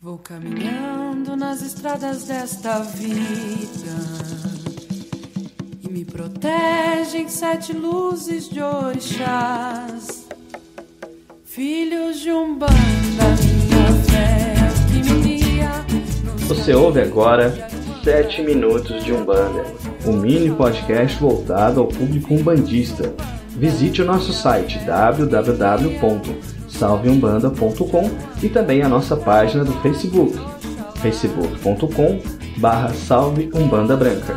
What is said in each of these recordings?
Vou caminhando nas estradas desta vida e me protegem sete luzes de orixás, filhos de um banda, minha fé que me guia. Você ouve agora 7 Minutos de Umbanda, um mini podcast voltado ao público umbandista. Visite o nosso site www.salveumbanda.com e também a nossa página do Facebook, facebook.com barra Salve Umbanda Branca.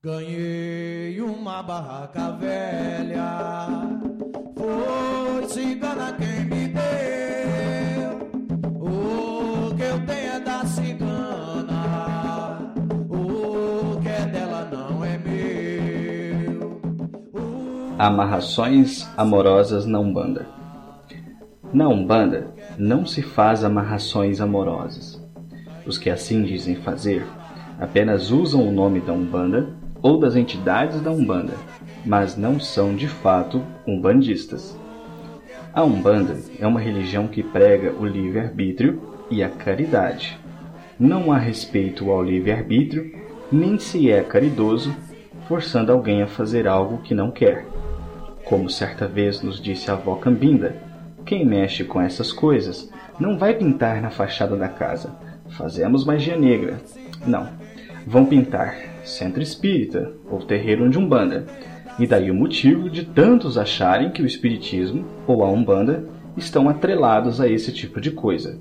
Ganhei uma barraca velha, foi cigana quem me Amarrações amorosas na Umbanda. Na Umbanda não se faz amarrações amorosas. Os que assim dizem fazer apenas usam o nome da Umbanda ou das entidades da Umbanda, mas não são de fato umbandistas. A Umbanda é uma religião que prega o livre-arbítrio e a caridade. Não há respeito ao livre-arbítrio, nem se é caridoso, forçando alguém a fazer algo que não quer. Como certa vez nos disse a avó Cambinda, quem mexe com essas coisas não vai pintar na fachada da casa. Fazemos magia negra. Não. Vão pintar centro espírita ou terreiro de Umbanda. E daí o motivo de tantos acharem que o espiritismo ou a Umbanda estão atrelados a esse tipo de coisa.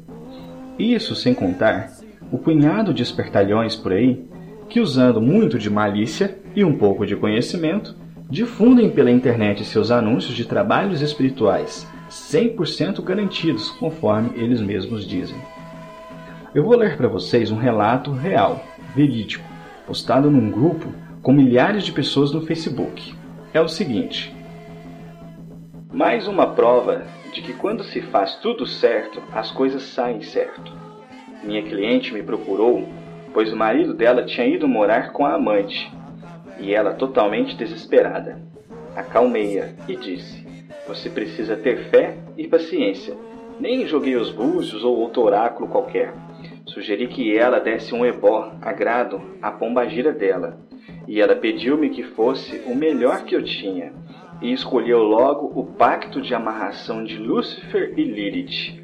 Isso sem contar o punhado de espertalhões por aí que, usando muito de malícia e um pouco de conhecimento, difundem pela internet seus anúncios de trabalhos espirituais 100% garantidos, conforme eles mesmos dizem. Eu vou ler para vocês um relato real, verídico, postado num grupo com milhares de pessoas no Facebook. É o seguinte: mais uma prova de que quando se faz tudo certo, as coisas saem certo. Minha cliente me procurou, pois o marido dela tinha ido morar com a amante, e ela totalmente desesperada. Acalmei-a e disse: Você precisa ter fé e paciência. Nem joguei os búzios ou outro oráculo qualquer. Sugeri que ela desse um ebó, agrado, à pombagira dela, e ela pediu-me que fosse o melhor que eu tinha, e escolheu logo o pacto de amarração de Lúcifer e Lilith.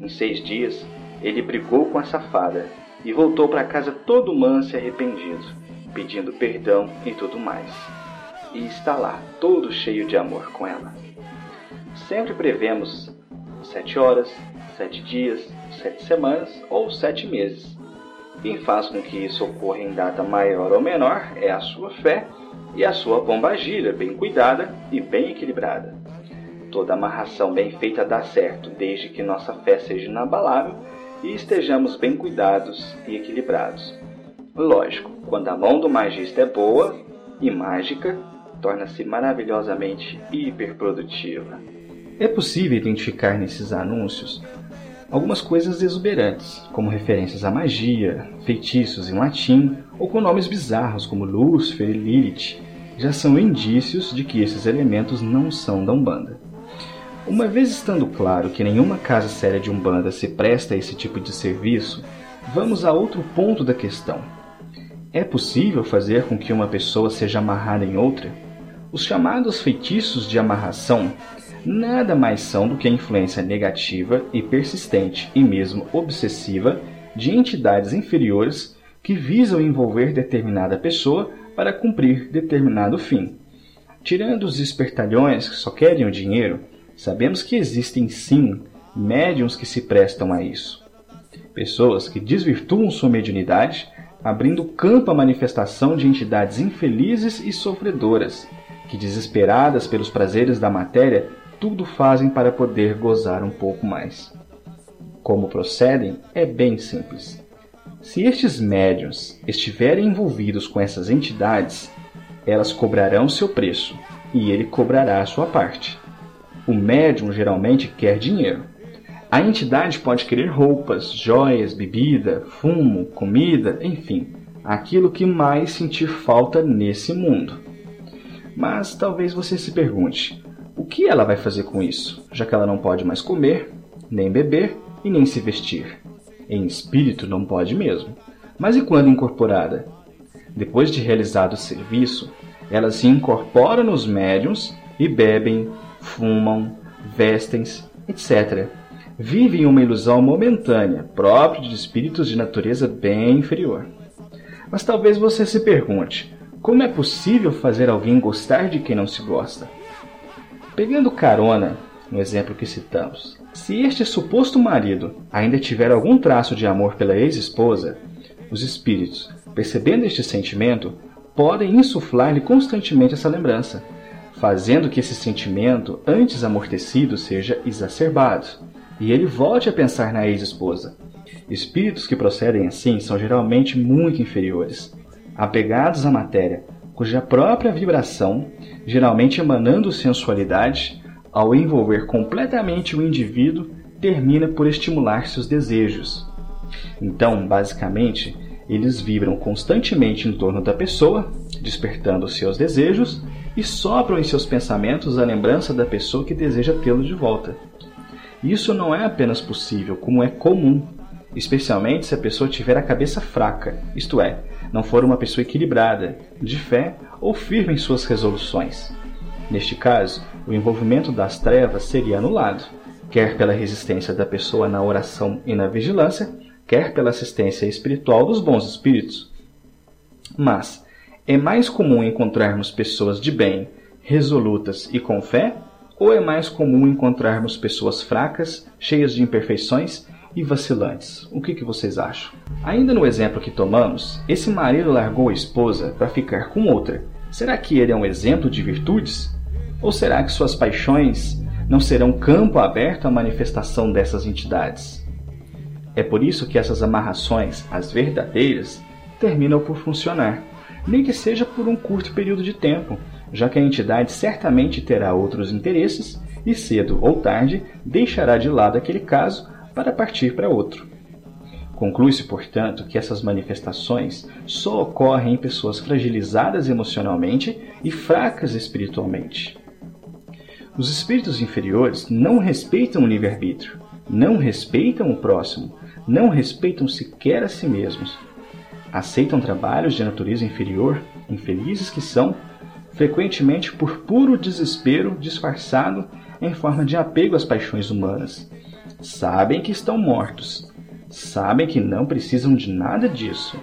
Em seis dias, ele brigou com a safada e voltou para casa todo manso e arrependido, pedindo perdão e tudo mais. E está lá, todo cheio de amor com ela. Sempre prevemos sete horas, sete dias, sete semanas ou sete meses. Quem faz com que isso ocorra em data maior ou menor é a sua fé e a sua pombagira bem cuidada e bem equilibrada. Toda amarração bem feita dá certo, desde que nossa fé seja inabalável e estejamos bem cuidados e equilibrados. Lógico, quando a mão do magista é boa e mágica, torna-se maravilhosamente hiperprodutiva. É possível identificar nesses anúncios algumas coisas exuberantes, como referências à magia, feitiços em latim ou com nomes bizarros como Lúcifer e Lilith, já são indícios de que esses elementos não são da Umbanda. Uma vez estando claro que nenhuma casa séria de Umbanda se presta a esse tipo de serviço, vamos a outro ponto da questão. É possível fazer com que uma pessoa seja amarrada em outra? Os chamados feitiços de amarração nada mais são do que a influência negativa e persistente e mesmo obsessiva de entidades inferiores que visam envolver determinada pessoa para cumprir determinado fim. Tirando os espertalhões que só querem o dinheiro, sabemos que existem sim médiums que se prestam a isso. Pessoas que desvirtuam sua mediunidade, abrindo campo à manifestação de entidades infelizes e sofredoras, que desesperadas pelos prazeres da matéria tudo fazem para poder gozar um pouco mais. Como procedem é bem simples. Se estes médiuns estiverem envolvidos com essas entidades, elas cobrarão seu preço e ele cobrará a sua parte. O médium geralmente quer dinheiro. A entidade pode querer roupas, joias, bebida, fumo, comida, enfim, aquilo que mais sentir falta nesse mundo. Mas talvez você se pergunte: o que ela vai fazer com isso, já que ela não pode mais comer, nem beber e nem se vestir? Em espírito não pode mesmo. Mas e quando incorporada? Depois de realizado o serviço, ela se incorpora nos médiums e bebem, fumam, vestem-se, etc. Vivem uma ilusão momentânea, própria de espíritos de natureza bem inferior. Mas talvez você se pergunte: como é possível fazer alguém gostar de quem não se gosta? Pegando carona no exemplo que citamos, se este suposto marido ainda tiver algum traço de amor pela ex-esposa, os espíritos, percebendo este sentimento, podem insuflar-lhe constantemente essa lembrança, fazendo que esse sentimento, antes amortecido, seja exacerbado, e ele volte a pensar na ex-esposa. Espíritos que procedem assim são geralmente muito inferiores, apegados à matéria, cuja própria vibração, geralmente emanando sensualidade, ao envolver completamente o indivíduo, termina por estimular seus desejos. Então, basicamente, eles vibram constantemente em torno da pessoa, despertando seus desejos e sopram em seus pensamentos a lembrança da pessoa que deseja tê-lo de volta. Isso não é apenas possível, como é comum, especialmente se a pessoa tiver a cabeça fraca, isto é, não for uma pessoa equilibrada, de fé ou firme em suas resoluções. Neste caso, o envolvimento das trevas seria anulado, quer pela resistência da pessoa na oração e na vigilância, quer pela assistência espiritual dos bons espíritos. Mas é mais comum encontrarmos pessoas de bem, resolutas e com fé, ou é mais comum encontrarmos pessoas fracas, cheias de imperfeições e vacilantes. O que, que vocês acham? Ainda no exemplo que tomamos, esse marido largou a esposa para ficar com outra. Será que ele é um exemplo de virtudes? Ou será que suas paixões não serão campo aberto à manifestação dessas entidades? É por isso que essas amarrações, as verdadeiras, terminam por funcionar, nem que seja por um curto período de tempo, já que a entidade certamente terá outros interesses e cedo ou tarde deixará de lado aquele caso para partir para outro. Conclui-se, portanto, que essas manifestações só ocorrem em pessoas fragilizadas emocionalmente e fracas espiritualmente. Os espíritos inferiores não respeitam o livre-arbítrio, não respeitam o próximo, não respeitam sequer a si mesmos. Aceitam trabalhos de natureza inferior, infelizes que são, frequentemente por puro desespero disfarçado em forma de apego às paixões humanas Sabem que estão mortos. Sabem que não precisam de nada disso.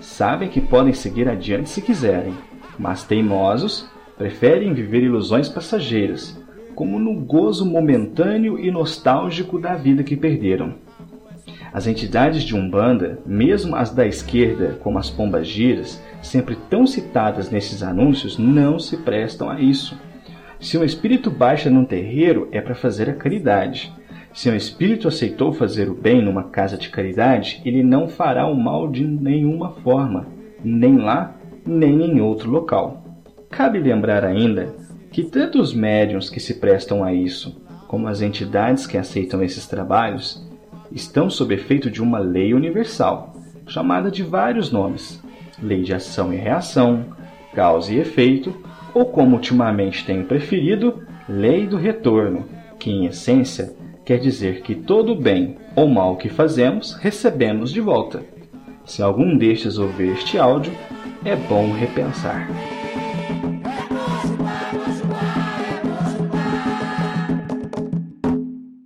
Sabem que podem seguir adiante se quiserem. Mas teimosos preferem viver ilusões passageiras, como no gozo momentâneo e nostálgico da vida que perderam. As entidades de Umbanda, mesmo as da esquerda, como as pombas giras, sempre tão citadas nesses anúncios, não se prestam a isso. Se um espírito baixa num terreiro, é para fazer a caridade. Se um espírito aceitou fazer o bem numa casa de caridade, ele não fará o mal de nenhuma forma, nem lá, nem em outro local. Cabe lembrar ainda que tanto os médiums que se prestam a isso, como as entidades que aceitam esses trabalhos, estão sob efeito de uma lei universal, chamada de vários nomes: lei de ação e reação, causa e efeito, ou como ultimamente tenho preferido, lei do retorno, que em essência quer dizer que todo bem ou mal que fazemos recebemos de volta. Se algum destes ouvir este áudio, é bom repensar.